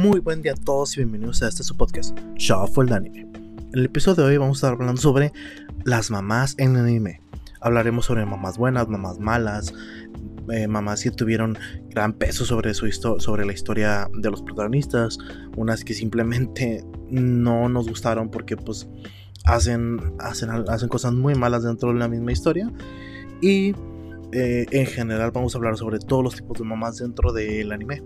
Muy buen día a todos y bienvenidos a este su podcast, Shuffle de Anime. En el episodio de hoy vamos a estar hablando sobre las mamás en el anime. Hablaremos sobre mamás buenas, mamás malas, eh, mamás que tuvieron gran peso sobre, su sobre la historia de los protagonistas, unas que simplemente no nos gustaron porque pues hacen, hacen, hacen cosas muy malas dentro de la misma historia. Y eh, en general vamos a hablar sobre todos los tipos de mamás dentro del anime.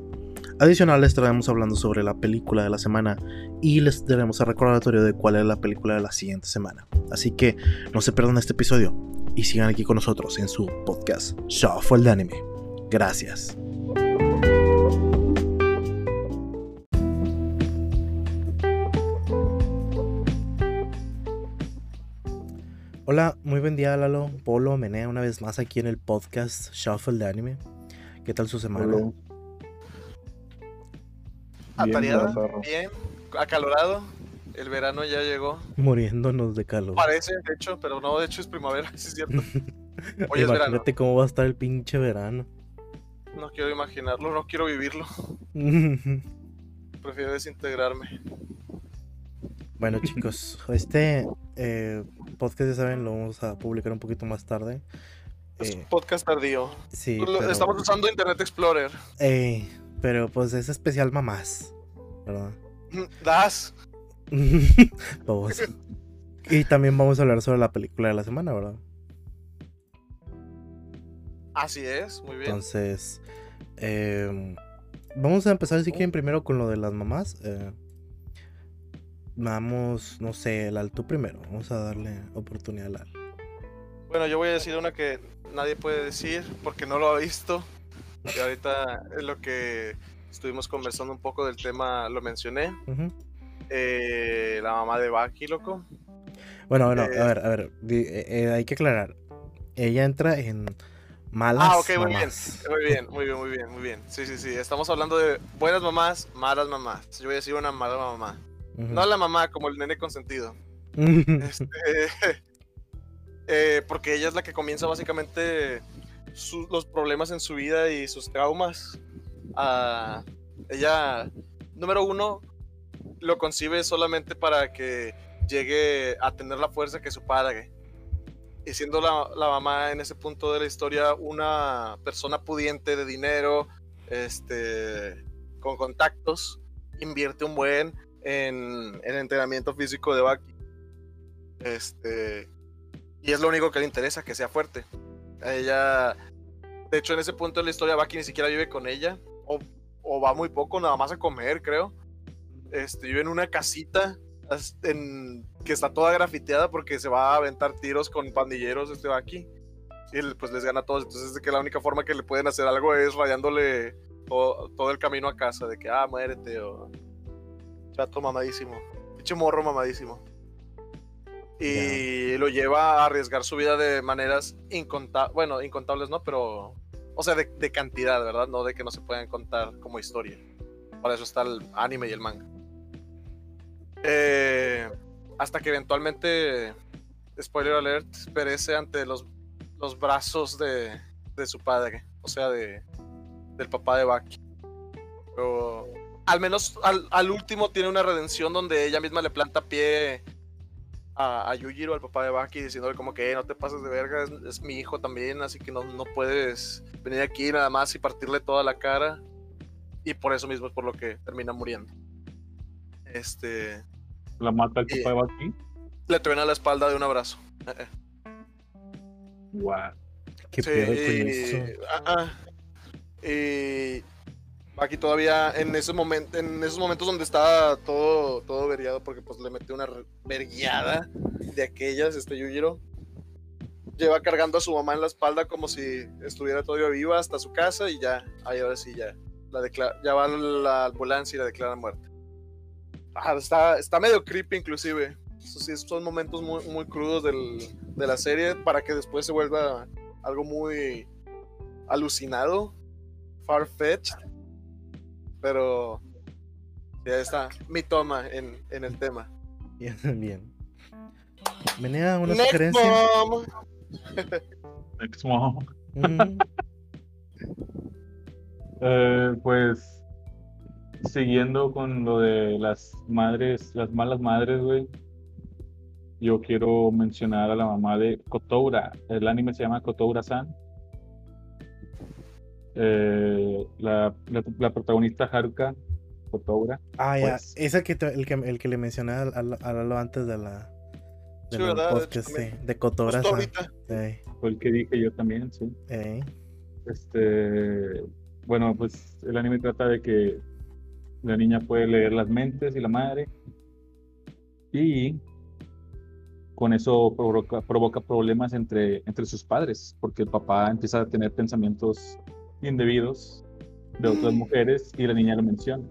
Adicional les estaremos hablando sobre la película de la semana y les daremos el recordatorio de cuál es la película de la siguiente semana. Así que no se pierdan este episodio y sigan aquí con nosotros en su podcast Shuffle de Anime. Gracias. Hola, muy buen día Lalo, Polo, Menea una vez más aquí en el podcast Shuffle de Anime. ¿Qué tal su semana? Atareada, bien, acalorado. El verano ya llegó. Muriéndonos de calor. Parece, de hecho, pero no, de hecho es primavera, sí es cierto. Hoy es Imagínate cómo va a estar el pinche verano. No quiero imaginarlo, no quiero vivirlo. Prefiero desintegrarme. Bueno, chicos, este eh, podcast, ya saben, lo vamos a publicar un poquito más tarde. Es un eh, podcast tardío. Sí. Estamos usando Internet Explorer. Eh, pero pues es especial mamás, ¿verdad? Das. vamos. Y también vamos a hablar sobre la película de la semana, ¿verdad? Así es, muy bien. Entonces, em, vamos a empezar si quieren primero con lo de las mamás. Eh, vamos, no sé, el alto primero. Vamos a darle oportunidad Al. Bueno, yo voy a decir una que nadie puede decir porque no lo ha visto. Y ahorita es lo que estuvimos conversando un poco del tema, lo mencioné. Eh, la mamá de Baki, loco. Bueno, bueno, a eh, ver, a ver, eh, hay que aclarar. Ella entra en malas Ah, ok, muy bien, muy bien, muy bien, muy bien, muy bien. Sí, sí, sí, estamos hablando de buenas mamás, malas mamás. Yo voy a decir una mala mamá. No la mamá, como el nene consentido. este, porque ella es la que comienza básicamente los problemas en su vida y sus traumas. a ella, número uno, lo concibe solamente para que llegue a tener la fuerza que su padre. Y siendo la, la, mamá en ese punto de la historia una persona pudiente de dinero, este, con contactos, invierte un buen en, el entrenamiento físico de Baki. Este, y es lo único que le interesa, que sea fuerte. Ella, de hecho, en ese punto de la historia, Baki ni siquiera vive con ella, o, va muy poco, nada más a comer, creo. Este, vive en una casita que está toda grafiteada porque se va a aventar tiros con pandilleros este Baki. Y pues les gana a todos. Entonces, es que la única forma que le pueden hacer algo es rayándole todo, el camino a casa, de que, ah, muérete, o chato mamadísimo. Pinche morro mamadísimo y lo lleva a arriesgar su vida de maneras incontables, bueno, incontables no, pero, o sea, de, cantidad, ¿verdad? No de que no se puedan contar como historia. Para eso está el anime y el manga. Eh, hasta que eventualmente, spoiler alert, perece ante los, los brazos de, de su padre, o sea, de, del papá de Baki. Pero al menos al, al último tiene una redención donde ella misma le planta pie a, a Yujiro, al papá de Baki, diciéndole como que no te pases de verga, es, mi hijo también, así que no, no puedes venir aquí nada más y partirle toda la cara. Y por eso mismo es por lo que termina muriendo. Este. ¿La mata el papá de Baki? Le truena la espalda de un abrazo. Wow. Qué sí, ah, ah. y Aquí todavía en ese momento, en esos momentos donde estaba todo, todo veriado, porque pues le metió una verguiada de aquellas, este Yujiro. Lleva cargando a su mamá en la espalda como si estuviera todavía viva hasta su casa y ya, ahí ahora sí ya, la declara, ya va la ambulancia y la declara muerta. Ah, está, está medio creepy inclusive. Sí, son momentos muy, muy crudos del, de la serie para que después se vuelva algo muy alucinado, far-fetched pero ya está mi toma en, en el tema. Bien, bien. Venía una Next sugerencia. Mom. Next mom. Mm. eh, pues siguiendo con lo de las madres, las malas madres, güey. Yo quiero mencionar a la mamá de Kotoura. El anime se llama Kotoura-san. Eh, la, la, la protagonista Haruka Kotoura. Ah, ya. Pues- Esa que te- el, que, el que le mencioné al, al- a Lalo antes de la. Sí, del ¿verdad? De podcast, sí. De ahorita. Ey, Fue el que dije yo también, sí. ey. Este, bueno, pues el anime trata de que la niña puede leer las mentes y la madre. Y con eso provoca, provoca problemas entre, entre sus padres, porque el papá empieza a tener pensamientos indebidos de otras mujeres y la niña lo menciona.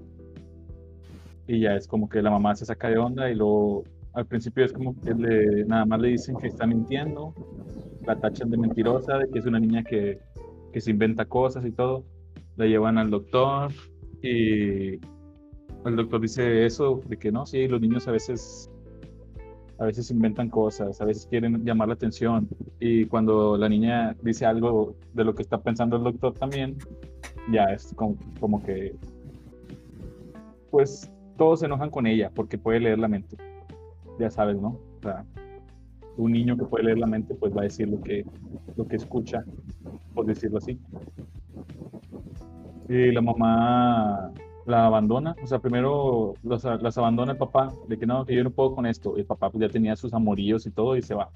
Y ya es como que la mamá se saca de onda y luego al principio es como que le, nada más le dicen que está mintiendo, la tachan de mentirosa, de que es una niña que, que se inventa cosas y todo. La llevan al doctor y el doctor dice eso, de que no, sí, los niños a veces a veces inventan cosas, a veces quieren llamar la atención y cuando la niña dice algo de lo que está pensando el doctor también, ya es como, como que pues todos se enojan con ella porque puede leer la mente. Ya sabes, ¿no? O sea, un niño que puede leer la mente pues va a decir lo que, lo que escucha, por decirlo así. Y la mamá la abandona, o sea, primero los- las abandona el papá, de que no, que yo no puedo con esto. Y el papá pues ya tenía sus amoríos y todo y se va.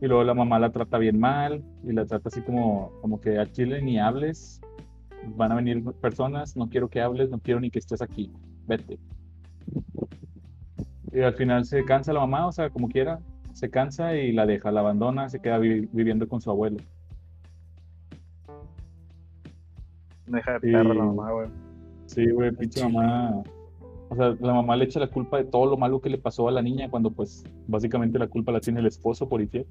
Y luego la mamá la trata bien mal y la trata así como, como que a Chile ni hables, van a venir personas, no quiero que hables, no quiero ni que estés aquí, vete. Y al final se cansa la mamá, o sea, como quiera, se cansa y la deja, la abandona, se queda vi- viviendo con su abuelo. Una hija de Sí. perra la mamá, güey. Sí, güey, pinche mamá. O sea, la mamá le echa la culpa de todo lo malo que le pasó a la niña cuando pues básicamente la culpa la tiene el esposo por infiel.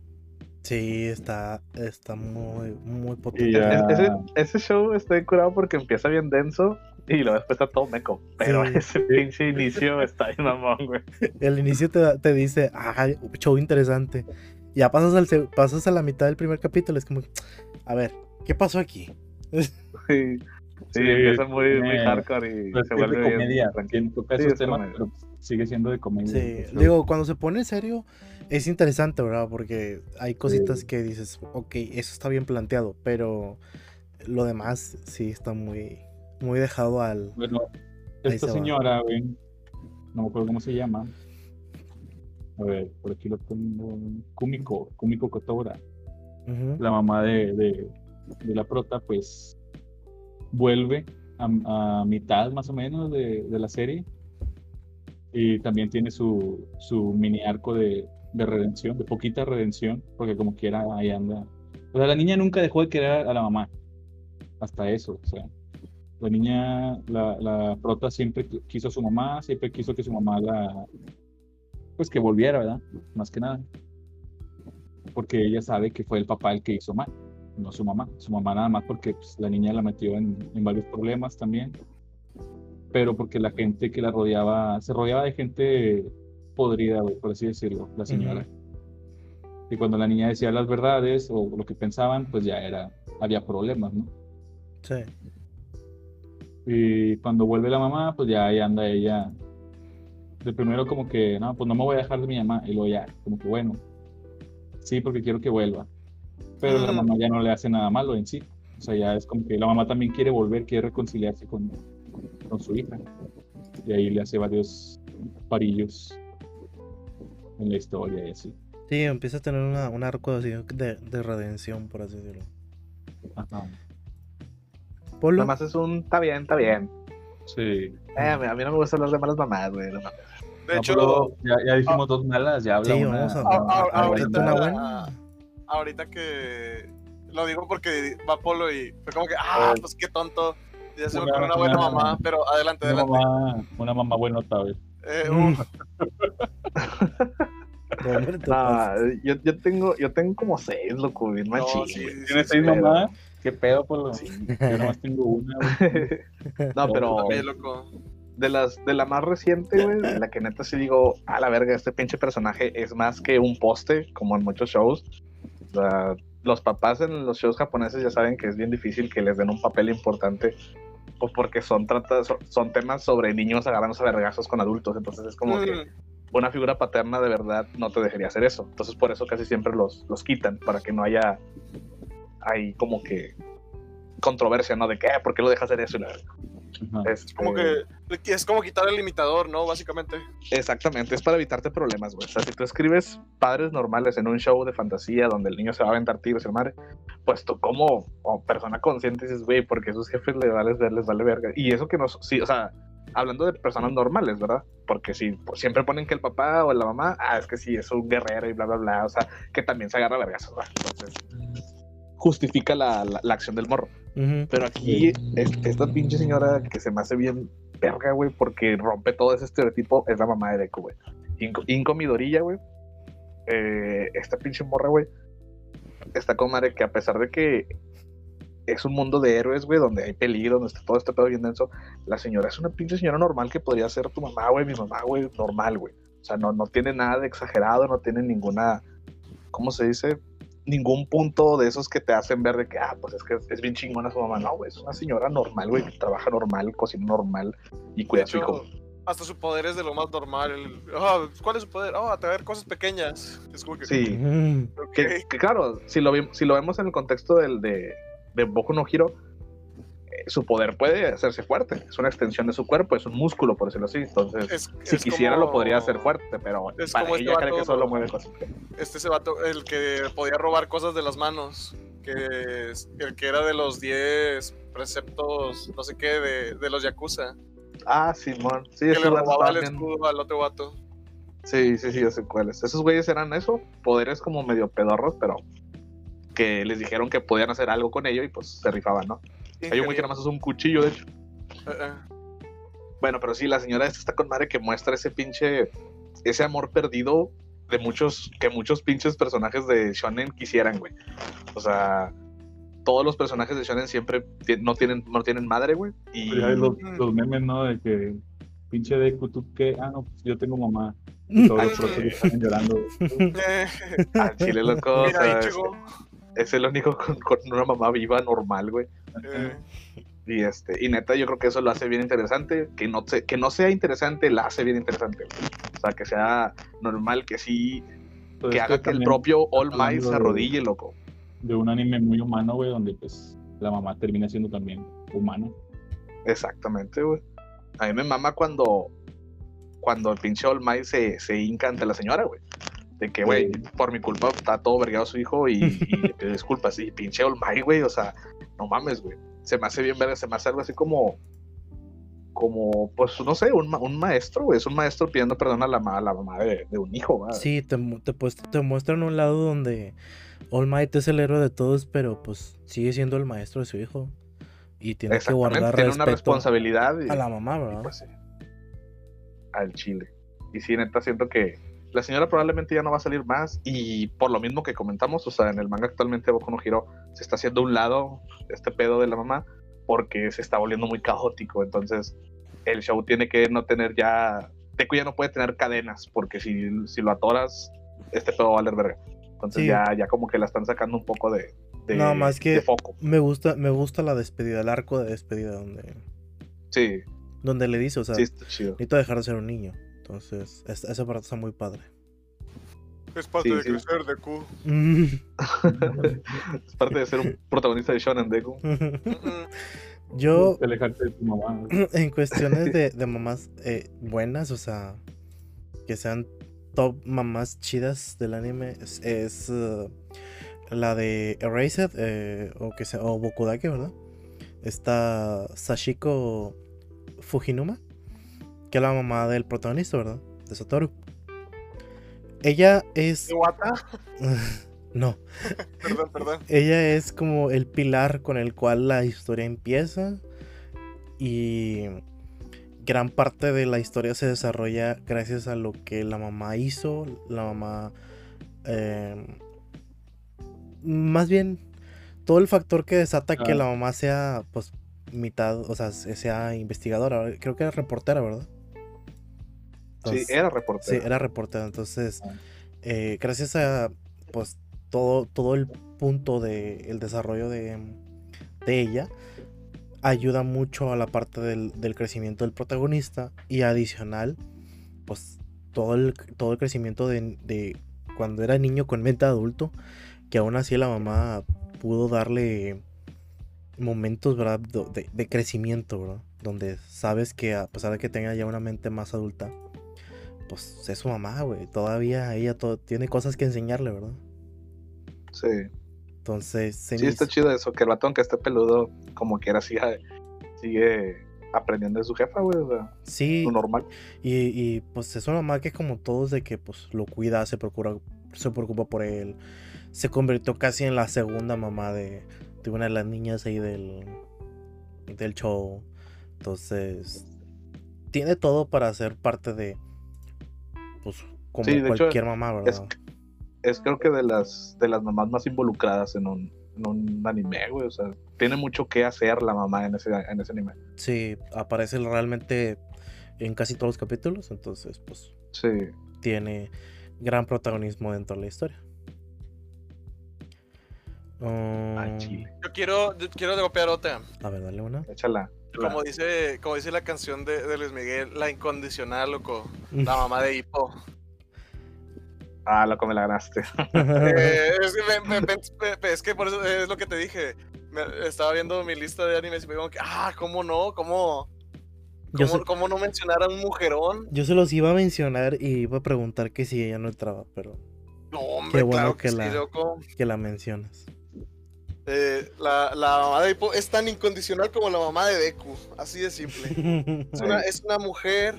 Sí, está, está muy, muy potente. ya- ese, ese show está bien curado porque empieza bien denso y luego después está todo meco. Pero Sí. ese pinche inicio está bien mamón, güey. El inicio te, da- te dice, ah, show interesante. Ya pasas, al, se- pasas a la mitad del primer capítulo, es como, a ver, ¿qué pasó aquí? Sí, sí, empieza muy, muy tiene- hardcore y Pues, se es de vuelve bien comedia, tranquilo. quien toca Sí, esos es temas, comedia. pero sigue siendo de comedia. Sí, Eso. digo, cuando se pone serio es interesante, ¿verdad? Porque hay cositas Sí. que dices, ok, eso está bien planteado, pero lo demás sí está muy, muy dejado al... Bueno, esta se señora, güey, no me acuerdo cómo se llama. A ver, por aquí lo tengo. Kumiko, Kumiko Kotora. La mamá de, de- de la prota, pues vuelve a, mitad más o menos de, de la serie. Y también tiene su, su mini arco de, de redención, de poquita redención, porque como quiera ahí anda. O sea, la niña nunca dejó de querer a la mamá. Hasta eso, o sea. La niña, la, la prota siempre quiso a su mamá, siempre quiso que su mamá la. Pues que volviera, ¿verdad? Más que nada porque ella sabe que fue el papá el que hizo mal, no su mamá. Su mamá nada más porque pues, la niña la metió en, en varios problemas también, pero porque la gente que la rodeaba, se rodeaba de gente podrida, güey, por así decirlo, la señora. Y cuando la niña decía las verdades o lo que pensaban, pues ya era, había problemas, ¿no? Sí. Y cuando vuelve la mamá, pues ya ahí anda ella. De primero como que, no, pues no me voy a dejar de mi mamá. Y luego ya, como que bueno, sí, porque quiero que vuelva. Pero la Mm. mamá ya no le hace nada malo en sí. O sea, ya es como que la mamá también quiere volver, quiere reconciliarse con, con su hija. Y ahí le hace varios parillos en la historia y así. Sí, empieza a tener una, un arco así de, de redención, por así decirlo. Ajá. Polo, Nada más es un, está bien, está bien. Sí. Eh, a mí a mí no me gusta hablar de malas mamás, güey. De No, hecho, ya, ya dijimos dos malas, ya habla Sí, una. vamos a- a- a- una ahorita- buena. una buena. Ahorita que lo digo porque va Polo y fue como que, ah, pues qué tonto. Ya se me Una- ocurrió una buena una- mamá, pero adelante, Una adelante. mamá, una mamá. Eh, Mm. uh, te pasas. No, yo, yo tengo, yo tengo como seis, loco, bien no, machín. sí, sí, ¿Tienes sí, seis mamás? ¿Qué pedo por lo? Yo nomás tengo una, güey. No, pero también, loco. de las de la más reciente, güey, de la que neta sí digo, a la verga, este pinche personaje es más que un poste, como en muchos shows. Sea, los papás en los shows japoneses ya saben que es bien difícil que les den un papel importante Pues porque son, trata, son, son temas sobre niños agarrándose a vergazos con adultos. Entonces es como que Mm, una figura paterna de verdad no te dejaría hacer eso. Entonces por eso casi siempre los, los quitan, para que no haya ahí como que controversia, ¿no? De que, "Eh, ¿por qué lo dejas hacer eso? Y la verdad, Este, como que es como quitar el limitador, ¿no? Básicamente. Exactamente, es para evitarte problemas, güey. O sea, si tú escribes padres normales en un show de fantasía donde el niño se va a aventar tiros la madre, pues tú como, como persona consciente dices, güey, porque a sus jefes les vale, les vale verga. Y eso que nos, sí, o sea, hablando de personas normales, ¿verdad? Porque si pues, siempre ponen que el papá o la mamá, ah, es que sí, es un guerrero y bla, bla, bla, o sea, que también se agarra vergas, ¿verdad? Entonces, justifica la, la, la acción del morro. Ujú. Pero aquí, es- esta pinche señora que se me hace bien verga, güey, porque rompe todo ese estereotipo, es la mamá de Deku, güey. Inco, Inco Midorilla, güey. Eh, esta pinche morra, güey. Está con madre que a pesar de que es un mundo de héroes, güey, donde hay peligro, donde está todo este pedo bien denso, la señora es una pinche señora normal que podría ser tu mamá, güey, mi mamá, güey, normal, güey. O sea, no, no tiene nada de exagerado, no tiene ninguna, ¿cómo se dice? Ningún punto de esos que te hacen ver de que, ah, pues es que es, bien chingona su mamá. No, güey, es una señora normal, güey, que trabaja normal, cocina normal y cuida a su hijo. hasta su poder es de lo más normal. el- ah, ¿Cuál es su poder? Ah, atraer cosas pequeñas. Es como que. Sí. Que, que claro, si lo, vi- si lo vemos en el contexto del, de, de Boku no Hero, eh, su poder puede hacerse fuerte. Es una extensión de su cuerpo, es un músculo, por decirlo así. Entonces, Es- si es quisiera como- lo podría hacer fuerte, pero es para como este ella cree que solo mueve cosas. Este es el vato, el que podía robar cosas de las manos. Que el que era de los 10 preceptos, no sé qué, de, de los Yakuza. Ah, Simón. Sí, Que le robaba el escudo al otro vato. Sí, sí, sí, yo sé cuáles. Esos güeyes eran eso, poderes como medio pedorros, pero que les dijeron que podían hacer algo con ello y pues se rifaban, ¿no? Hay un güey que nada más usa un cuchillo, de hecho. Eh, eh. Bueno, pero sí, la señora esta está con madre que muestra ese pinche, ese amor perdido de muchos, que muchos pinches personajes de Shonen quisieran, güey. O sea, todos los personajes de Shonen siempre no tienen, no tienen madre, güey. Y ya ves los, los memes, ¿no? De que pinche Deku, ¿tú qué? Ah, no, pues yo tengo mamá. Y todos los Ah, protas están llorando. Eh, al chile loco, o Mira, Ichigo. Es el único con, con una mamá viva normal, güey. Eh, Y este, y neta, yo creo que eso lo hace bien interesante. Que no, se, que no sea interesante, la hace bien interesante. güey. O sea, que sea normal, que sí, Pues que haga que el propio All Might se arrodille, loco. De un anime muy humano, güey, donde pues la mamá termina siendo también humana. Exactamente, güey. A mí me mama cuando, cuando el pinche All Might se, se hinca ante la señora, güey. De que, güey, por mi culpa está todo vergado su hijo y, y le pido disculpas. Y pinche All Might, güey, o sea, no mames, güey. Se me hace bien verga, se me hace algo así como, como, pues, no sé, un, ma- un maestro, güey. Es un maestro pidiendo perdón a la, ma- a la mamá de, de un hijo, güey. Sí, te, te, pues, te muestran un lado donde All Might es el héroe de todos, pero pues sigue siendo el maestro de su hijo. Y tiene que guardar tiene una responsabilidad. y- a la mamá, ¿verdad? pues, sí, al chile. Y sí, neta, siento que la señora probablemente ya no va a salir más. Y por lo mismo que comentamos, o sea, en el manga actualmente Boku no Hero se está haciendo un lado este pedo de la mamá porque se está volviendo muy caótico. Entonces, el show tiene que no tener ya. Deku ya no puede tener cadenas porque si, si lo atoras, este pedo va a valer verga. Entonces, Sí. ya, ya como que la están sacando un poco de, de, No, más que- de foco. Me gusta, me gusta la despedida, el arco de despedida donde, Sí, donde le dice, o sea, sí, necesito dejar de ser un niño. Entonces, es- esa parte está muy padre. es parte Sí, de sí. crecer de Q. es parte de ser un protagonista de Shonen Deku. Yo, De alejarte de tu mamá. en cuestiones de, de mamás eh, buenas, o sea, que sean top mamás chidas del anime, es, es, eh, la de Erased, eh, o que sea, o Bokudake, ¿verdad? Está Sashiko Fujinuma, que es la mamá del protagonista, ¿verdad? De Satoru. Ella es. Iwata. no, Perdón, perdón. ella es como el pilar con el cual la historia empieza y gran parte de la historia se desarrolla gracias a lo que la mamá hizo, la mamá... eh, más bien, todo el factor que desata que la mamá sea, pues, mitad, o sea, se- sea investigadora, creo que era reportera, ¿verdad? Sí, Entonces- era Sí, reportero. era reportera. Entonces, Ah. eh, gracias a pues todo, todo el punto del desarrollo de, de ella, ayuda mucho a la parte del, del crecimiento del protagonista y adicional, pues todo el, todo el crecimiento de, de cuando era niño con mente de adulto, que aún así la mamá pudo darle momentos, ¿verdad? De, de crecimiento, ¿verdad? Donde sabes que a pesar de que tenga ya una mente más adulta, pues es su mamá, güey. Todavía ella to- tiene cosas que enseñarle, ¿verdad? Sí. Entonces, se Sí, está hizo- chido eso, que el vato, aunque esté peludo, como quiera, sigue, sigue aprendiendo de su jefa, güey. O sea, Sí, lo normal. y, y, pues es una mamá que como todos de que pues lo cuida, se procura, se preocupa por él. Se convirtió casi en la segunda mamá de, de una de las niñas ahí del, del show. Entonces, tiene todo para ser parte de, pues, como Sí, de hecho, cualquier mamá, Es, ¿verdad? es creo que de las, de las mamás más involucradas en un, en un anime, güey. O sea, tiene mucho que hacer la mamá en ese, en ese anime. Sí, aparece realmente en casi todos los capítulos, entonces, pues, Sí. tiene gran protagonismo dentro de la historia. Ah, Um, chile. Yo quiero, yo quiero copiar otra. a ver, dale una. Échala. Como dice, como dice la canción de, de Luis Miguel, la incondicional, loco. La mamá de Hippo. Ah, loco, me la ganaste. Eh, es, que me- me- me- me- es que por eso es lo que te dije. Estaba viendo mi lista de animes y me digo que, ah, ¿cómo no? ¿Cómo, cómo, se, cómo no mencionar a un mujerón? yo se los iba a mencionar y iba a preguntar que si ella no entraba, pero No, hombre, Qué bueno claro que que, la- sí, loco. que la mencionas. Eh, la, la mamá de Hippo es tan incondicional como la mamá de Deku, así de simple. Es una, es una mujer,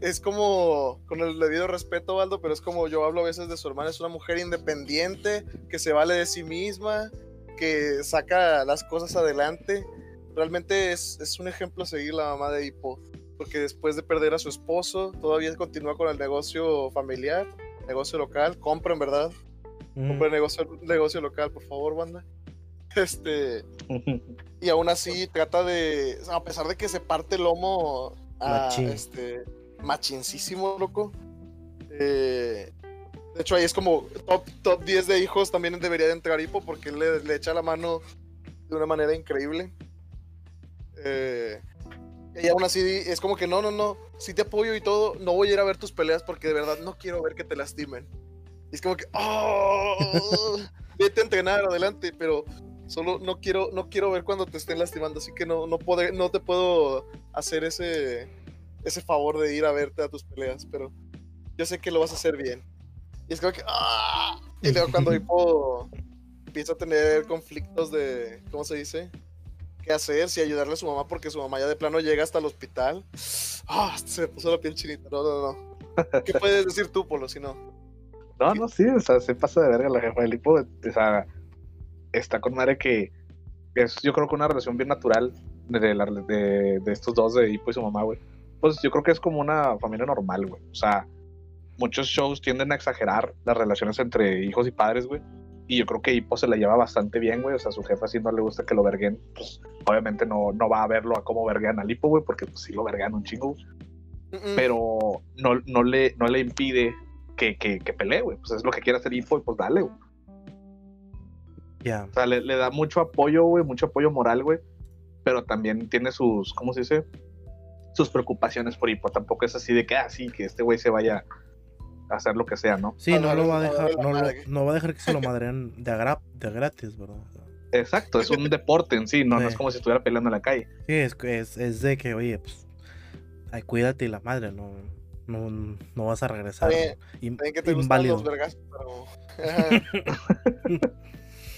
es como, con el debido respeto, Baldo, pero es como yo hablo a veces de su hermana, es una mujer independiente, que se vale de sí misma, que saca las cosas adelante. Realmente es, es un ejemplo a seguir la mamá de Hippo, porque después de perder a su esposo, todavía continúa con el negocio familiar, negocio local, compra en verdad, Mm, compra negocio, negocio local, por favor, banda. Este, y aún así trata de, a pesar de que se parte el lomo a, Machín. este, machincísimo, loco. eh, de hecho, ahí es como top, top 10 de hijos también debería de entrar Hippo porque él le, le echa la mano de una manera increíble. Eh, y aún así es como que no, no, no, si te apoyo y todo, no voy a ir a ver tus peleas porque de verdad no quiero ver que te lastimen. Y es como que, oh, vete a entrenar, adelante, pero solo no quiero, no quiero ver cuando te estén lastimando, así que no, no, podré- no te puedo hacer ese, ese favor de ir a verte a tus peleas, pero yo sé que lo vas a hacer bien. Y es como que, ¡ah! Y luego cuando Hippo empieza a tener conflictos de, ¿cómo se dice? ¿Qué hacer? Si ayudarle a su mamá porque su mamá ya de plano llega hasta el hospital. ¡Ah! Se me puso la piel chinita. No, no, no. ¿Qué puedes decir tú, Polo, si no? No, no, sí, o sea, se pasa de verga la jefa del hipo. O sea, está con madre que es, yo creo que una relación bien natural de, la- de, de estos dos, de Hipo y su mamá, güey. Pues yo creo que es como una familia normal, güey. O sea, muchos shows tienden a exagerar las relaciones entre hijos y padres, güey. Y yo creo que Hipo se la lleva bastante bien, güey. O sea, su jefa si no le gusta que lo verguen, pues obviamente no, no va a verlo a cómo verguean al Hipo, güey, porque pues sí lo verguean un chingo, güey Mm-mm. pero no, no, le, no le impide que, que, que pelee, güey. Pues es lo que quiere hacer Info y pues dale, güey. Ya. O sea, le, le da mucho apoyo, güey, mucho apoyo moral, güey. Pero también tiene sus, ¿cómo se dice? Sus preocupaciones por Hipo. Tampoco es así de que, ah, sí, que este güey se vaya a hacer lo que sea, ¿no? Sí, no lo va a dejar, no, lo- no va a dejar que se lo madren de, agra- de gratis, ¿verdad? Exacto, es un deporte en sí, no, no es como si estuviera peleando en la calle. Sí, es, es, es de que, oye, pues, ay, cuídate y la madre, no, no, no vas a regresar. bien, in- que te inválido. los vergas, pero...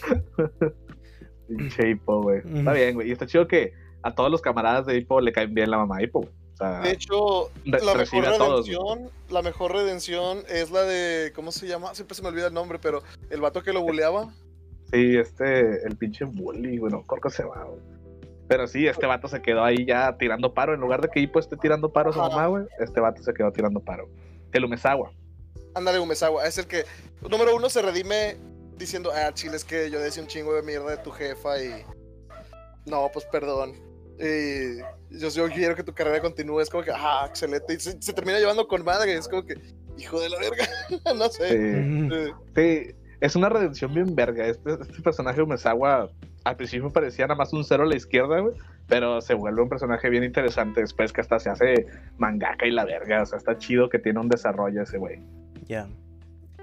Pinche Hipo, güey. Está bien, güey. Y está chido que a todos los camaradas de Hipo le caen bien la mamá de Hipo, güey. O sea, De hecho, Re- la mejor a todos, redención, la mejor redención es la de, ¿cómo se llama? Siempre se me olvida el nombre, pero el vato que lo buleaba. Sí, este, el pinche bully, güey, no, creo se va, güey. Pero sí, este vato se quedó ahí ya tirando paro. En lugar de que Hippo esté tirando paro a su mamá, güey, este vato se quedó tirando paro. El Umezawa. Ándale, Umezawa, es el que, número uno, se redime diciendo, ah, chile, es que yo decía un chingo de mierda de tu jefa y... No, pues perdón. Y yo, yo quiero que tu carrera continúe, es como que, ah, excelente. Y se, se termina llevando con madre, es como que, hijo de la verga, no sé. Sí, es una redención bien verga. Este, este personaje Umezawa al principio parecía nada más un cero a la izquierda, güey. Pero se vuelve un personaje bien interesante después que hasta se hace mangaka y la verga. O sea, está chido que tiene un desarrollo ese güey. Ya.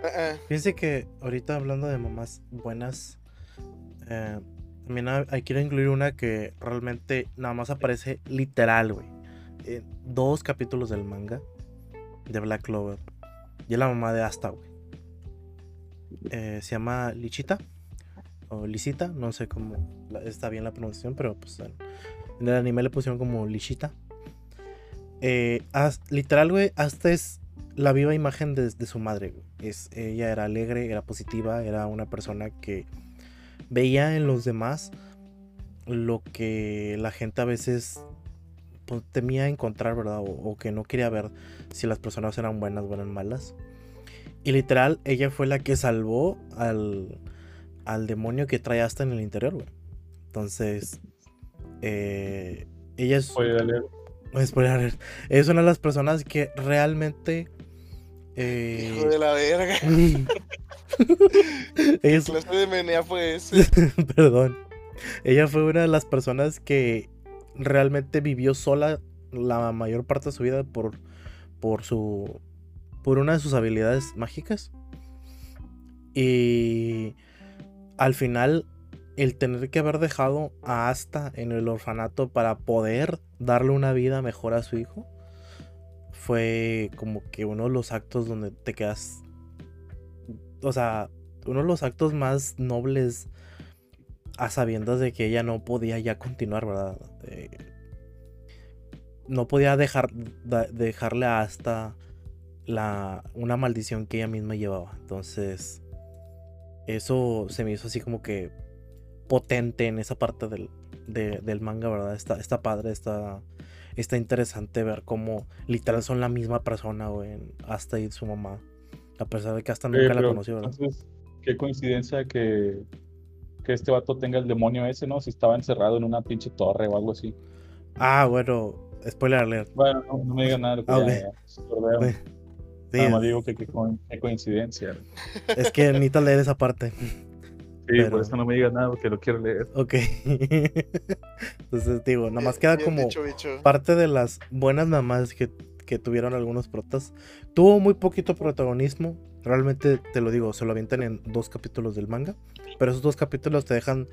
Eh, eh. Fíjense que ahorita hablando de mamás buenas, eh, también hay, quiero incluir una que realmente nada más aparece literal, güey. En dos capítulos del manga de Black Clover. Y es la mamá de Asta, güey. Eh, se llama Lichita. O Lisita, no sé cómo está bien la pronunciación, pero pues en, en el anime le pusieron como Lichita. Eh, literal, güey, Asta es la viva imagen de, de su madre. Es, ella era alegre, era positiva, era una persona que veía en los demás lo que la gente a veces pues, temía encontrar, ¿verdad? O, o que no quería ver si las personas eran buenas o eran malas. Y literal, ella fue la que salvó al, al demonio que trae hasta en el interior, güey. Entonces, eh, ella es... Oye. Es una de las personas que realmente. Eh, Hijo de la verga. es, ¿Qué clase de menea fue ese? perdón. Ella fue una de las personas que realmente vivió sola la mayor parte de su vida por, por su. por una de sus habilidades mágicas. Y al final, el tener que haber dejado a Asta en el orfanato para poder darle una vida mejor a su hijo fue como que uno de los actos donde te quedas. O sea, uno de los actos más nobles a sabiendas de que ella no podía ya continuar, ¿verdad? Eh, no podía dejar dejarle a Asta la, una maldición que ella misma llevaba. Entonces, eso se me hizo así como que potente en esa parte del, de- del manga, ¿verdad? Está, está padre, está, está interesante ver cómo literal son la misma persona, güey, Asta y su mamá. A pesar de que hasta Eh, nunca la pero, conoció, ¿verdad? Entonces, qué coincidencia que, que este vato tenga el demonio ese, ¿no? Si estaba encerrado en una pinche torre o algo así. Ah, bueno, spoiler alert. Bueno, no, no me digan nada. Ah, ya, ok. ya, sordeo. Sí. Sí, Nada más digo que qué co- qué coincidencia. es que necesito leer esa parte. Sí, Pero- por eso no me digas nada porque lo quiero leer. Ok. Entonces digo, nada más queda Bien como dicho, parte de las buenas mamás que, que tuvieron algunos protas. Tuvo muy poquito protagonismo. Realmente te lo digo, se lo avientan en dos capítulos del manga. Pero esos dos capítulos te dejan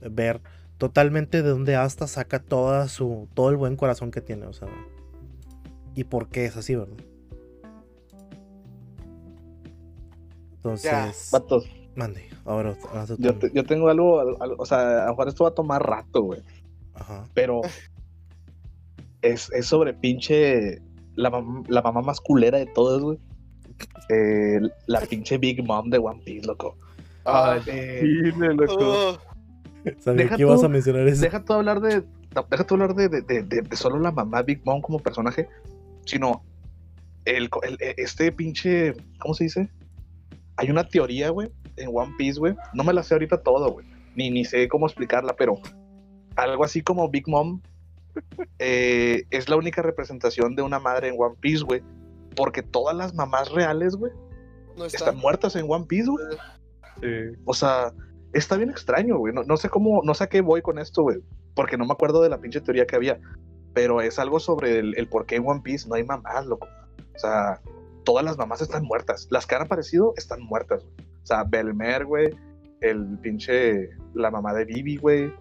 ver totalmente de dónde hasta saca toda su, todo el buen corazón que tiene. O sea, y por qué es así, ¿verdad? Entonces, Vatos, mande. Ahora, yo, te- yo tengo algo, al- al- o sea, a lo mejor esto va a tomar rato, güey. Ajá. Pero es, es sobre pinche la, la mamá más culera de todas, güey. Eh, la pinche Big Mom de One Piece, loco. Ah, Eh, Dile, loco. oh, Sabía Deja que ibas a mencionar eso. deja tú hablar de. Deja tú hablar de, de- de- de- de solo la mamá Big Mom como personaje, sino el, el- este pinche. ¿Cómo se dice? Hay una teoría, güey, en One Piece, güey. No me la sé ahorita todo, güey. Ni, ni sé cómo explicarla, pero algo así como Big Mom eh, es la única representación de una madre en One Piece, güey. Porque todas las mamás reales, güey, no está. están muertas en One Piece, güey. O sea, está bien extraño, güey. No, no sé cómo, no sé a qué voy con esto, güey. Porque no me acuerdo de la pinche teoría que había. Pero es algo sobre el, el por qué en One Piece no hay mamás, loco. O sea, todas las mamás están muertas. Las que han aparecido están muertas, güey. O sea, Belmer, güey. El pinche. La mamá de Vivi, güey.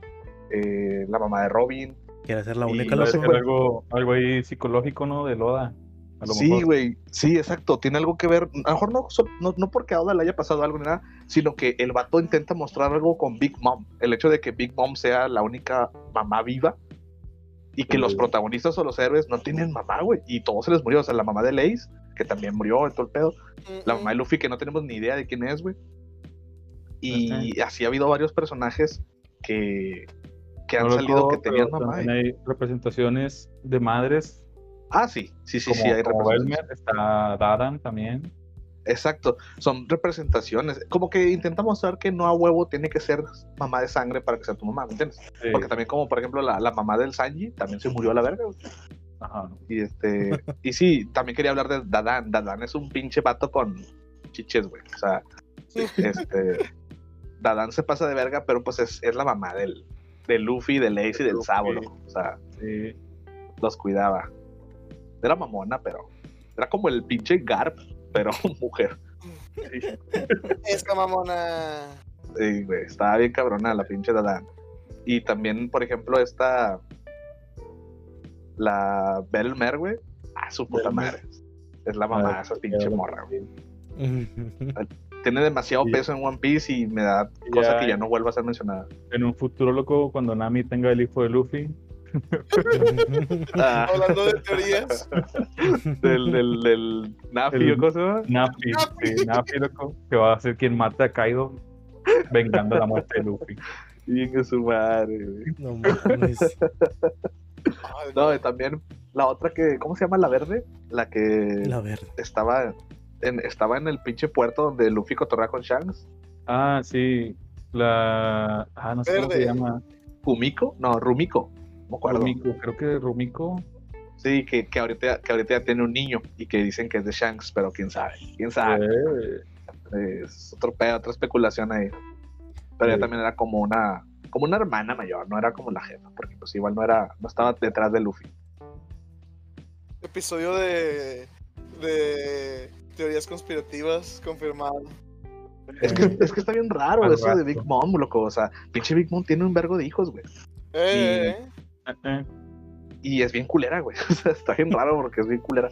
eh, la mamá de Robin. Quiere ser la Y única no sé, algo, algo ahí psicológico, ¿no? De Loda. A lo Sí, güey. Sí, exacto. Tiene algo que ver. A lo mejor no, no, no porque a Oda le haya pasado algo ni nada, sino que el vato intenta mostrar algo con Big Mom. El hecho de que Big Mom sea la única mamá viva y que los protagonistas o los héroes no tienen mamá, güey. Y todos se les murió. O sea, la mamá de Lace, que también murió todo el pedo. La mamá de Luffy, que no tenemos ni idea de quién es, güey. Y así ha habido varios personajes que, que han No salido que tenían mamá. hay representaciones de madres. Ah, sí, sí, sí, como, sí, hay como representaciones. Está Dadan también. Exacto, son representaciones. Como que intenta mostrar que no a huevo tiene que ser mamá de sangre para que sea tu mamá, ¿me entiendes? Sí. Porque también como por ejemplo la, la mamá del Sanji también se murió a la verga. Ajá. Y este, y sí, también quería hablar de Dadan. Dadan es un pinche vato con chiches, güey. O sea, este, Dadan se pasa de verga, pero pues es, es la mamá del, de Luffy, de Lace y del. Sabo. O sea, Sí. los cuidaba. Era mamona, pero era como el pinche Garp, pero mujer. Esta mamona. Sí, güey, estaba bien cabrona la pinche Dada. Y también, por ejemplo, esta. La Belmer, güey. Ah, su puta Belmer. madre. Es la mamá de esa pinche morra, güey. Tiene demasiado Sí. peso en One Piece y me da cosa que ya no vuelva a ser mencionada. En un futuro loco, cuando Nami tenga el hijo de Luffy, Ah, Hablando de teorías. del, del, del Nafi, ¿o llama? Nafi, Nafi. sí, Nafi, loco, que va a ser quien mate a Kaido, vengando la muerte de Luffy. Bien su madre, güey. No mames. No, y también la otra que, ¿cómo se llama? La verde, la que La verde. estaba en, estaba en el pinche puerto donde Luffy cotorrea con Shanks. Ah, sí, la... Ah, no sé cómo se Verde. llama. Kumiko, no, Rumiko, no acuerdo. Rumiko, creo que Rumiko. Sí, que, que, ahorita, que ahorita ya tiene un niño y que dicen que es de Shanks, pero quién sabe, quién sabe. Eh, Es otro pedo, otra especulación ahí. Pero ella Sí. también era como una, como una hermana mayor, no era como la jefa, porque pues igual no era, no estaba detrás de Luffy. Episodio de. de teorías conspirativas confirmado. Es que, es que está bien raro Al eso de. Big Mom, loco. O sea, pinche Big Mom tiene un vergo de hijos, güey. Eh, eh. eh, eh. Y es bien culera, güey. O sea, está bien raro porque es bien culera.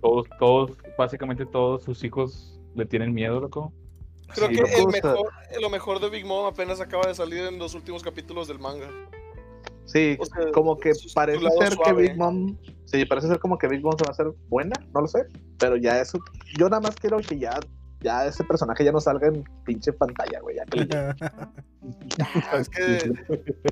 Todos, todos, básicamente todos sus hijos le tienen miedo, loco. Creo Sí, que el mejor, lo mejor de Big Mom apenas acaba de salir en los últimos capítulos del manga. Sí, O sea, como que parece ser que suave. Big Mom. Sí, parece ser como que Big Mom se va a hacer buena, no lo sé. Pero ya eso. Yo nada más quiero que ya. Ya ese personaje ya no salga en pinche pantalla, güey. Ya que le- Ah, es que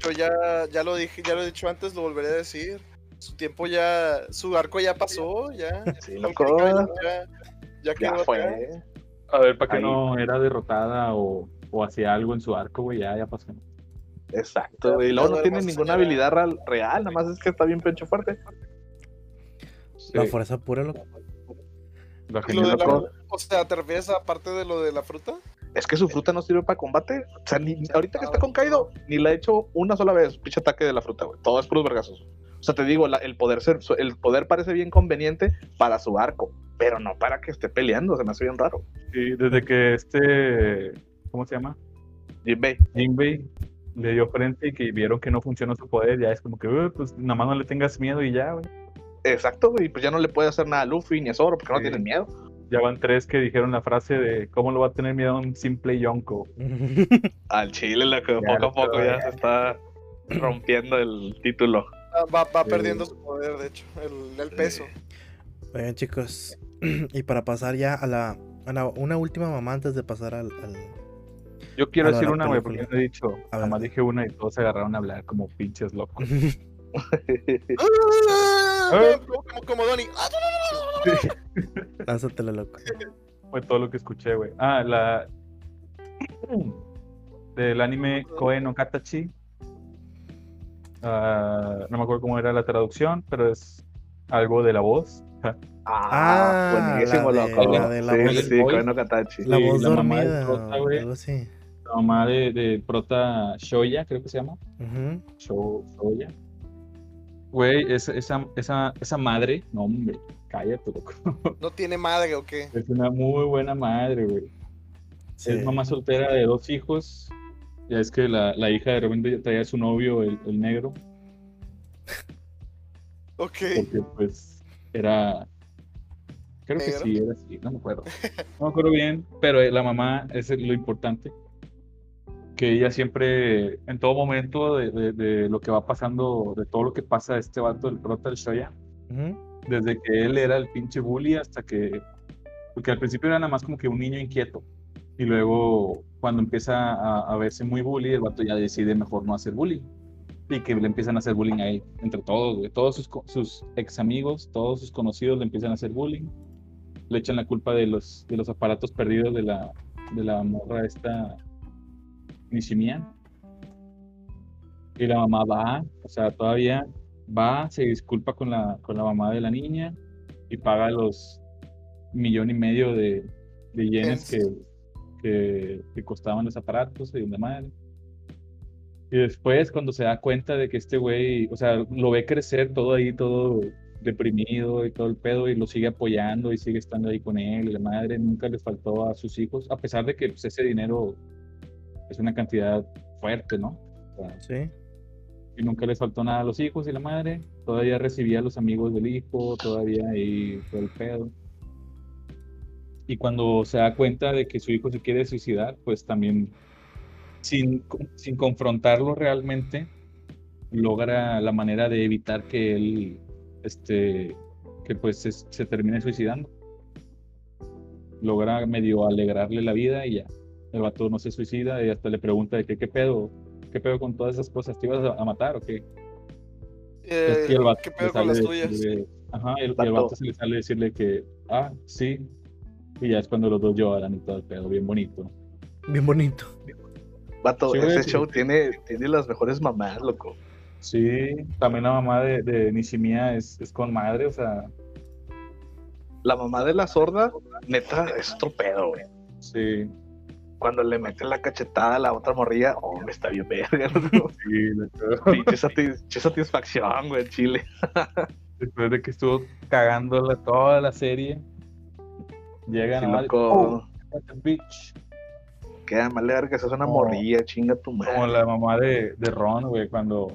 yo ya, ya lo dije, ya lo he dicho antes, lo volveré a decir. Su tiempo ya, su arco ya pasó, ya. Sí, loco. ya, ya Ya quedó acá. A ver, para que Ahí. no era derrotada o, o hacía algo en su arco, güey, ya, ya pasó. Exacto, güey. Y luego no tiene ninguna señora. habilidad real, real, nada más es que está bien pencho fuerte. La fuerza pura, loco. lo de la- o sea, ¿te refieres a parte de lo de la fruta? Es que su fruta no sirve para combate. O sea, ni, ahorita que está con Kaido, ni la he hecho una sola vez, pinche ataque de la fruta, güey. Todo es puros vergazos. O sea, te digo, la- el, poder ser, el poder parece bien conveniente para su arco, pero no para que esté peleando, se me hace bien raro. Sí, desde que este, ¿cómo se llama? Jinbei. Jinbei le dio frente y que vieron que no funcionó su poder, ya es como que, "Uh, pues nada más no le tengas miedo y ya, güey. Exacto, güey. Pues ya no le puede hacer nada a Luffy ni a Zoro porque no tienen miedo. Ya van tres que dijeron la frase de cómo lo va a tener miedo a un simple Yonko. Al Chile, lo que poco a poco ya ya. se está rompiendo el título. Va, va Sí. perdiendo su poder, de hecho, el, el peso. Oigan, chicos. Y para pasar ya a la, a la- una última mamá antes de pasar al. al- Yo quiero decir una, güey, porque no he dicho. A Nada más dije una y todos se agarraron a hablar como pinches locos. Ah, Como, como, como Donnie. Lánzatela, loco. Fue todo lo que escuché, güey. Ah, la. Del anime Koe no Katachi. Ah, no me acuerdo cómo era la traducción, pero es algo de la voz. Ah, buenísimo, la de- loco. la de la sí, voz sí, Katachi. La Sí, voz la mamá dormida. prota, güey. algo así. La mamá de, de prota Shoya, creo que se llama. Ujú. Sho- Shoya. Güey, esa, esa, esa, esa madre, no, hombre, cállate, loco. ¿No tiene madre o qué? Es una muy buena madre, güey. Sí. Es mamá soltera de dos hijos. Ya es que la, la hija de repente traía a su novio, el, el negro, Ok. porque pues era. Creo que sí, era así, no me acuerdo. No me acuerdo bien, pero la mamá es lo importante. Que ella siempre, en todo momento de, de- de lo que va pasando, de todo lo que pasa a este vato, el prota del Shoya, Ujú. desde que él era el pinche bully hasta que. Porque al principio era nada más como que un niño inquieto. Y luego, cuando empieza a, a verse muy bully, el vato ya decide mejor no hacer bullying. Y que le empiezan a hacer bullying a él, entre todos, güey. Todos sus, sus ex amigos, todos sus conocidos le empiezan a hacer bullying. Le echan la culpa de los, de los aparatos perdidos de la, de la morra esta Nishimiya. Y la mamá va, o sea, todavía va, se disculpa con la, con la mamá de la niña y paga los millón y medio de, de yenes que, que, que costaban los aparatos y de madre. Y después, cuando se da cuenta de que este güey, o sea, lo ve crecer todo ahí, todo deprimido y todo el pedo, y lo sigue apoyando y sigue estando ahí con él, y la madre nunca les faltó a sus hijos, a pesar de que pues, ese dinero es una cantidad fuerte, ¿no? O sea, Sí. y nunca les faltó nada a los hijos y la madre, todavía recibía a los amigos del hijo, todavía ahí todo el pedo. Y cuando se da cuenta de que su hijo se quiere suicidar, pues también, sin, sin confrontarlo realmente, logra la manera de evitar que él, este, que pues se, se termine suicidando. Logra medio alegrarle la vida y ya. El vato no se suicida y hasta le pregunta de que, qué pedo, qué pedo con todas esas cosas, ¿te ibas a, a matar o qué? Eh, Es que el vato ¿Qué pedo con sale las tuyas? decirle- Ajá, y el, y el Vato. se le sale decirle que, ah, sí. Y ya es cuando los dos lloran y todo el pedo, bien bonito. Bien bonito. Vato, Sí, ese sí. show tiene, tiene las mejores mamás, loco. Sí, también la mamá de, de Nishimiya es, es con madre, o sea, La mamá de la sorda, neta, es otro pedo, güey. sí, Cuando le mete la cachetada a la otra morrilla, oh, me está bien verga, loco. sí, loco. Pinche sati- pinche satisfacción, güey, Chile. Después de que estuvo cagándola toda la serie, llega Sí, nomás, loco. "Oh, a bitch", Queda mal verga, esa es una Como- morrilla, chinga tu madre. como la mamá de, de Ron, güey, cuando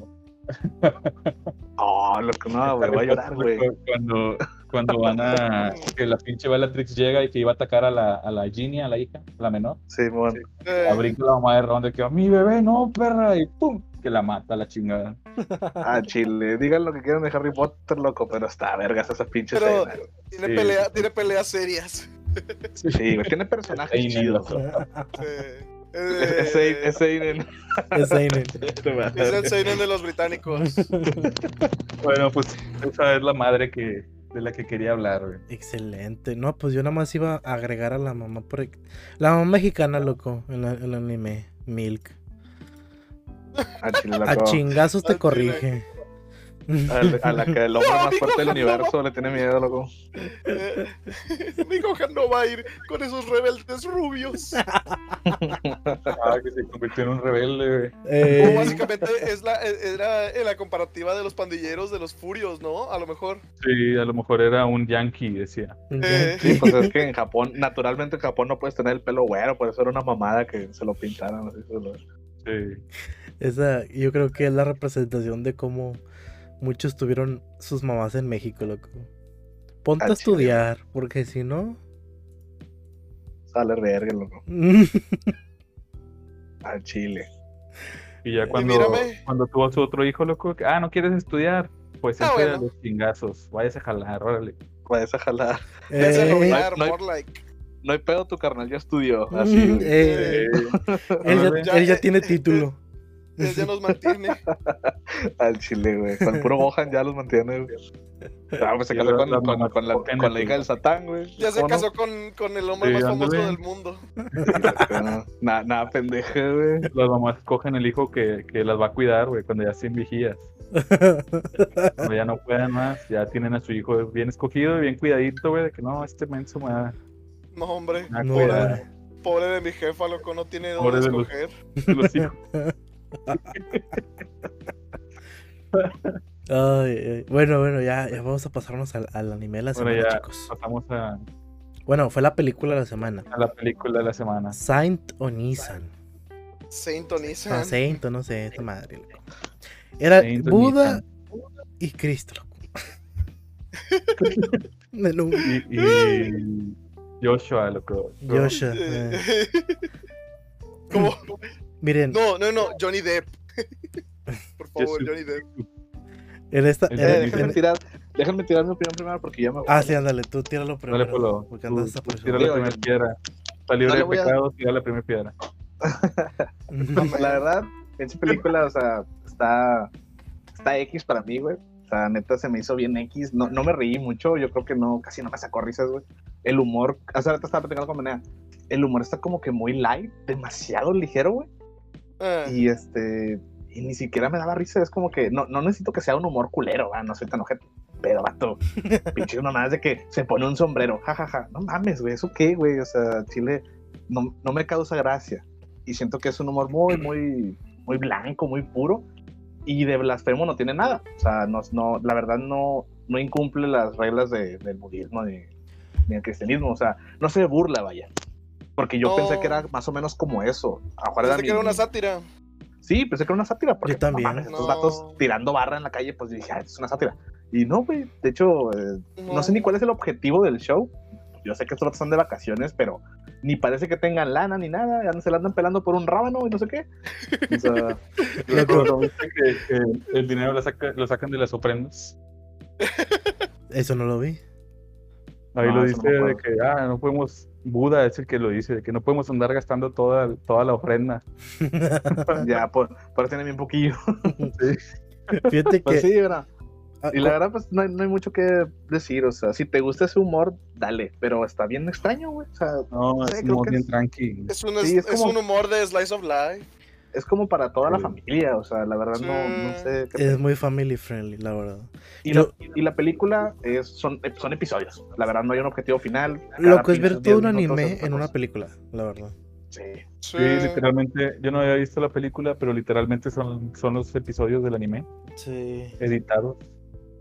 Oh, loco, no, güey, voy a llorar, güey. Cuando, cuando van a. Que la pinche Bellatrix llega y que iba a atacar a la, a la Ginny, a la hija, la menor. Sí, mon. Eh, La brinca la mamá de Ron de que mi bebé, no, perra, y pum, que la mata la chingada. Ah, Chile. Digan lo que quieran de Harry Potter, loco, pero está vergas esa pinche Pero- tiene, sí. pelea, tiene peleas serias. Sí, tiene personajes chidos. loco. Eh, Es- eh, Es Sein- es el seinen de los británicos. Bueno, pues esa es la madre que, de la que quería hablar, güey. Excelente. No, pues yo nada más iba a agregar a la mamá por La mamá mexicana, loco, en la- en el anime. Milk. A Chile, A chingazos te chile. corrige. A, a la que el hombre No, más fuerte del no universo le tiene miedo, loco. Eh, mi Gohan no va a ir con esos rebeldes rubios. Ah, que se convirtió en un rebelde, güey. Eh, O básicamente es la, era en la comparativa de los pandilleros de los furios, ¿no? A lo mejor. Sí, a lo mejor era un yankee, decía. Eh, Sí, pues es que en Japón, naturalmente en Japón no puedes tener el pelo güero, por eso era una mamada que se lo pintaran. así, se lo- Sí. Esa, yo creo que es la representación de cómo muchos tuvieron sus mamás en México, loco. Ponte a estudiar, porque si no. Sale verga, loco. Al chile. Y ya cuando, cuando tuvo su otro hijo, loco, que, ah, ¿no quieres estudiar? Pues Ah, bueno. los chingazos, váyase a jalar, órale. Puedes a jalar. Eh, rodear, no hay- more like. No hay pedo, tu carnal ya estudió. Así, güey. eh, él, ya, él ya tiene título. Él ya nos mantiene. Al chile, güey. Con puro Gohan ya los mantiene, güey. Ah, pues se casó con, la con- mamá con la, cogen con el- la hija del Satán, güey. Ya se casó con, con el hombre Sí, más famoso del mundo. Nada, nada pendeja, güey. Las mamás cogen el hijo que, que las va a cuidar, güey, cuando ya estén vigías. Cuando ya no puedan más, ya tienen a su hijo bien escogido y bien cuidadito, güey, de que no, este menso me va, No, hombre. me va a No, cuidar. Pobre de mi jefa, loco, no tiene dónde de los- escoger. Los hijos. Ay, ay. Bueno, bueno, ya, ya vamos a pasarnos al, al anime de la Bueno, semana, ya chicos. pasamos a, Bueno, fue la película de la semana. a la película de la semana. Saint Onisan. Saint No, Onisan. Saint, no sé, esa madre. loco. Era Saint Buda Onisan. y Cristo. loco. De nuevo. Y, y Joshua, loco. Joshua. Eh, ¿Cómo? Miren, No, no, no, Johnny Depp. Por favor. Johnny Depp. en esta. Eh, en- Eh, en- déjenme, tirar, déjenme tirar mi opinión primero porque ya me ah, sí, ándale, tú tíralo primero. Dale, Polo. Porque Tú- andas tú hasta Tira la primera piedra. Está libre no de a- pecado, tira la primera piedra. La verdad, esa película, o sea, está, está X para mí, güey. O sea, neta se me hizo bien X. No, no me reí mucho, yo creo que no, casi no me sacó risas, güey. El humor, hace rato estaba platicando con Menea. El humor está como que muy light, demasiado ligero, güey. Ah, Y este, y ni siquiera me daba risa. Es como que no, no necesito que sea un humor culero, ¿va? no soy tan ojete. Pero, vato, pinche nomás de que se pone un sombrero, jajaja. No mames, güey, ¿eso qué, güey? O sea, Chile no, no me causa gracia. Y siento que es un humor muy, muy, muy muy blanco, muy puro. Y de blasfemo no tiene nada. O sea, no, no, la verdad no, no incumple las reglas de- del budismo ni, ni el cristianismo. O sea, no se burla, vaya. Porque yo No. pensé que era más o menos como eso. A lo mejor era Pensé que era una sátira. Sí, pensé que era una sátira. Porque, Yo también. estos No. vatos tirando barra en la calle, pues dije, ah, es una sátira. Y no, güey. De hecho, eh, no sé ni cuál es el objetivo del show. Yo sé que estos vatos están de vacaciones, pero ni parece que tengan lana ni nada. Ya no se la andan pelando por un rábano y no sé qué. O sea, Luego, ¿no viste que, que el dinero lo, saca- lo sacan de las ofrendas? Eso no lo vi. Ahí No, lo no dice de que, ah, no podemos, Buda es el que lo dice, de que no podemos andar gastando toda, toda la ofrenda. ya, por, por tiene bien poquillo. Fíjate que. Pues sí, ¿verdad? ah, Y la verdad, pues no hay, no hay mucho que decir. O sea, si te gusta ese humor, dale. Pero está bien extraño, güey. O sea, No, Sí, es creo como que bien es- tranqui. Es un, Sí, es, es es como- un humor de Slice of Life. Es como para toda la familia. O sea, la verdad, no, no sé. qué es muy family friendly, la verdad. Y, Lo- la, y la película es, son, son episodios. La verdad, no hay un objetivo final. Lo que es ver todo un 10 minutos anime en una película, la verdad. Sí. Sí. Sí, literalmente, yo no había visto la película, pero literalmente son, son los episodios del anime Sí. editados.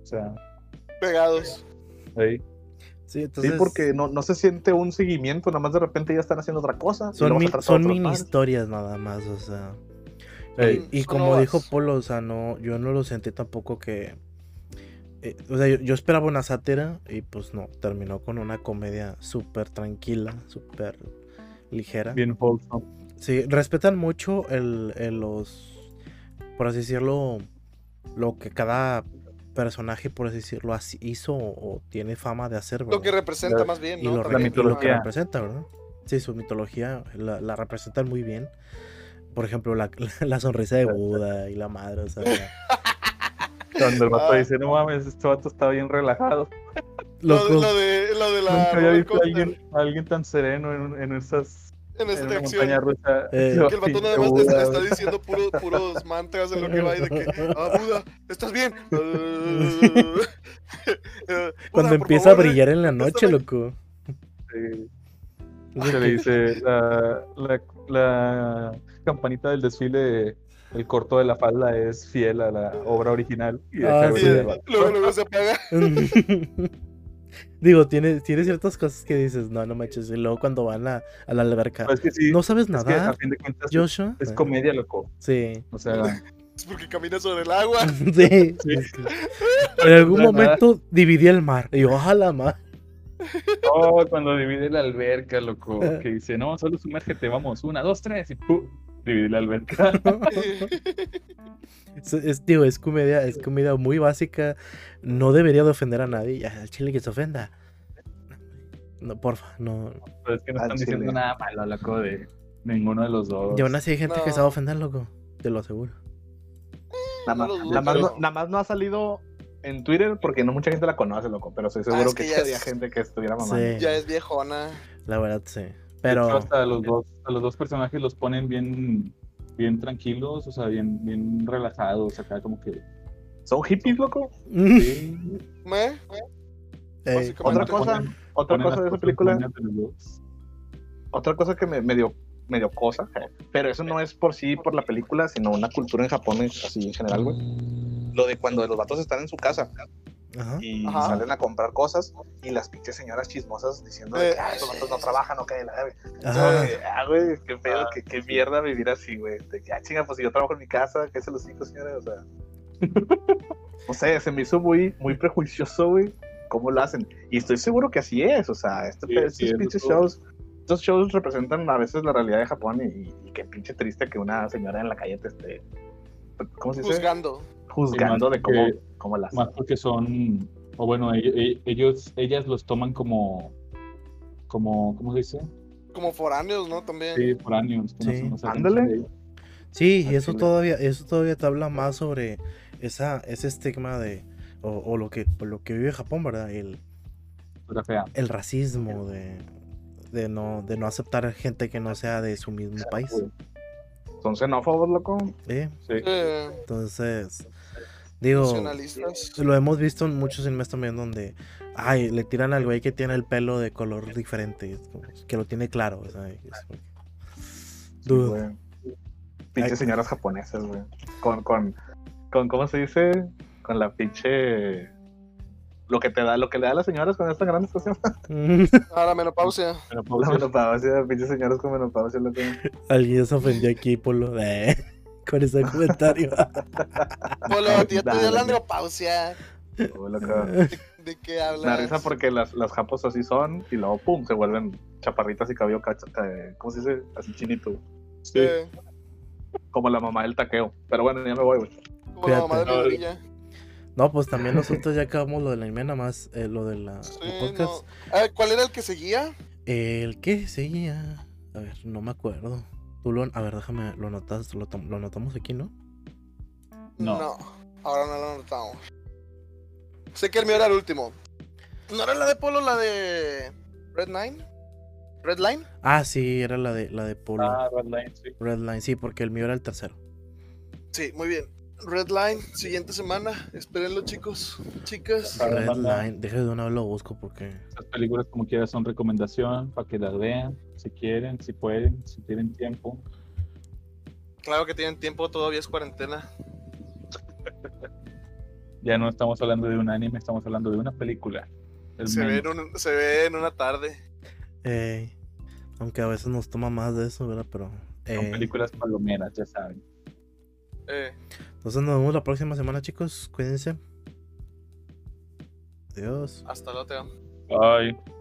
O sea, Pegados. ahí. Sí, entonces. sí, porque no, no se siente un seguimiento. Nada más de repente ya están haciendo otra cosa. Son, mi- son mini historias nada más, o sea. Y, como dijo Polo, o sea, no, yo no lo sentí tampoco que. eh, o sea, yo, yo esperaba una sátira y pues no, terminó con una comedia súper tranquila, súper ligera. Bien wholesome. Sí, respetan mucho el, el los, por así decirlo, lo que cada personaje, por así decirlo, hizo o, o tiene fama de hacer, Lo que ¿verdad? representa La- más bien, y, lo, y ejemplo, lo que mitología. representa, ¿verdad? Sí, su mitología la, la representan muy bien. Por ejemplo, la, la sonrisa de Buda y la madre, o sea, Cuando el vato Ah. dice, no mames, este vato está bien relajado. Lo, lo de, lo de la Nunca había roller visto a alguien, a alguien tan sereno en, en esas en esa en rusa. Eh, Que el vato nada más Buda, está, diciendo puros, puros mantras en lo que va y de que, ah, Buda, ¿estás bien? Eh, cuando Buda, por empieza a favor, eh, brillar en la noche, contéstame. loco. Sí. Se le dice la, la, la campanita del desfile, el corto de la falda es fiel a la obra original. Y deja Ah, de sí. eh, luego, luego se apaga. Digo, tiene, tiene ciertas cosas que dices, no, no manches. Y luego cuando van a, a la alberca, Pues es que sí, ¿no sabes es que a nadar, fin de cuentas Joshua? es comedia, loco. Sí. O sea, Es porque camina sobre el agua. Sí. Sí. En algún nada. momento dividí el mar. Y yo, ojalá mar. oh, cuando divide la alberca, loco, que dice, no, solo sumérgete, vamos, una, dos, tres, y ¡pum! divide la alberca. Es, es- digo, es comedia, es comedia muy básica. No debería de ofender a nadie. Ya, el chile que se ofenda. No, porfa, no. Pero es que no Al están diciendo nada malo, loco, de ninguno de los dos. Y aún así hay gente que No. se va a ofender, loco. Te lo aseguro. Nada más, dudo, nada más pero- no, nada más no ha salido en Twitter porque no mucha gente la conoce, loco. Pero estoy seguro Ah, es que, que había es- gente que estuviera mamando. Sí, Ya es viejona. la verdad, sí. De hecho, Pero. hasta los dos, a los dos personajes los ponen bien, bien tranquilos, o sea, bien, bien relajados, acá como que. ¿Son hippies, loco? Sí, ¿Me? Ey, Básicamente. Otra Ponen- cosa, otra ponen cosa de esa película, de otra cosa que me, me dio, me dio cosa, pero eso no es por sí, por la película, sino una cultura en Japón así en general, güey. Lo de cuando los vatos están en su casa Ajá. y Ajá. salen a comprar cosas y las pinches señoras chismosas diciendo Eh. que "Ah, estos vatos no trabajan, no caen la verga". Ajá. Eh, Ah, güey, qué pedo, qué, qué mierda vivir así, güey. De que, ah, chinga, pues si yo trabajo en mi casa, ¿qué se los hijos, señores? O sea. no sé, se me hizo muy, muy prejuicioso, güey, cómo lo hacen. Y estoy seguro que así es, o sea, este, Sí, estos sí, pinches shows. Estos shows representan a veces la realidad de Japón y, y qué pinche triste que una señora en la calle te esté. ¿Cómo se dice? Juzgando. Juzgando Sí, de cómo, cómo la Más porque son, o bueno, ellos, ellos, ellas los toman como, como, ¿cómo se dice? Como foráneos, ¿no? También. Sí, foráneos. Sí. no Ándale. Sí, y eso todavía, eso todavía te habla más sobre esa, ese estigma de. O, o lo que lo que vive Japón, ¿verdad? El, el racismo de, de no, de no aceptar gente que no sea de su mismo país. Son xenófobos, loco. ¿eh? Sí. Entonces, digo, nacionalistas. lo hemos visto en muchos animes también donde, ay, le tiran al güey que tiene el pelo de color diferente, que lo tiene claro, Sí, Dude. güey. pinches señoras japonesas, güey. Con, con, con, ¿cómo se dice? Con la pinche. Lo que te da, lo que le da a las señoras con esta gran estación. Ahora menopausia. Pero La pues, menopausia, pinches señoras con menopausia. Lo que... Alguien se ofendió aquí por lo de. Con ese comentario. Polo, ya te dio la andropausia. ¿De qué hablas? Me da risa porque las, las japos así son y luego pum, se vuelven chaparritas y cabello cacha, eh, ¿cómo se dice? Así chinito. sí. Como la mamá del taqueo. Pero bueno, ya me voy, güey. como la mamá de mi brilla. No, pues también nosotros ya acabamos lo del anime, nada más eh, lo de la Sí, podcast. no. A ver, ¿cuál era el que seguía? El que seguía. A ver, no me acuerdo. Tú lo, a ver, déjame, lo notas, lo, lo anotamos aquí, ¿no? No. ahora no lo notamos. Sé que el mío era el último. ¿No era la de Polo, la de Red Nine? ¿Red Line? Ah, sí, era la de la de Polo. Ah, Red Line, sí. Red Line, sí, porque el mío era el tercero. Sí, muy bien. Red Line, siguiente semana. Espérenlo, chicos, chicas. Para Red mandar- Line, deja de una vez lo busco porque. Estas películas, como quiera, son recomendación para que las vean, si quieren, si pueden, si tienen tiempo. Claro que tienen tiempo, todavía es cuarentena. Ya no estamos hablando de un anime, estamos hablando de una película. El Se ve, en menos. un- se ve en una tarde. eh, aunque a veces nos toma más de eso, ¿verdad? Pero. Son películas palomeras, ya saben. Eh, entonces nos vemos la próxima semana, chicos. Cuídense. Adiós. hasta luego. Bye.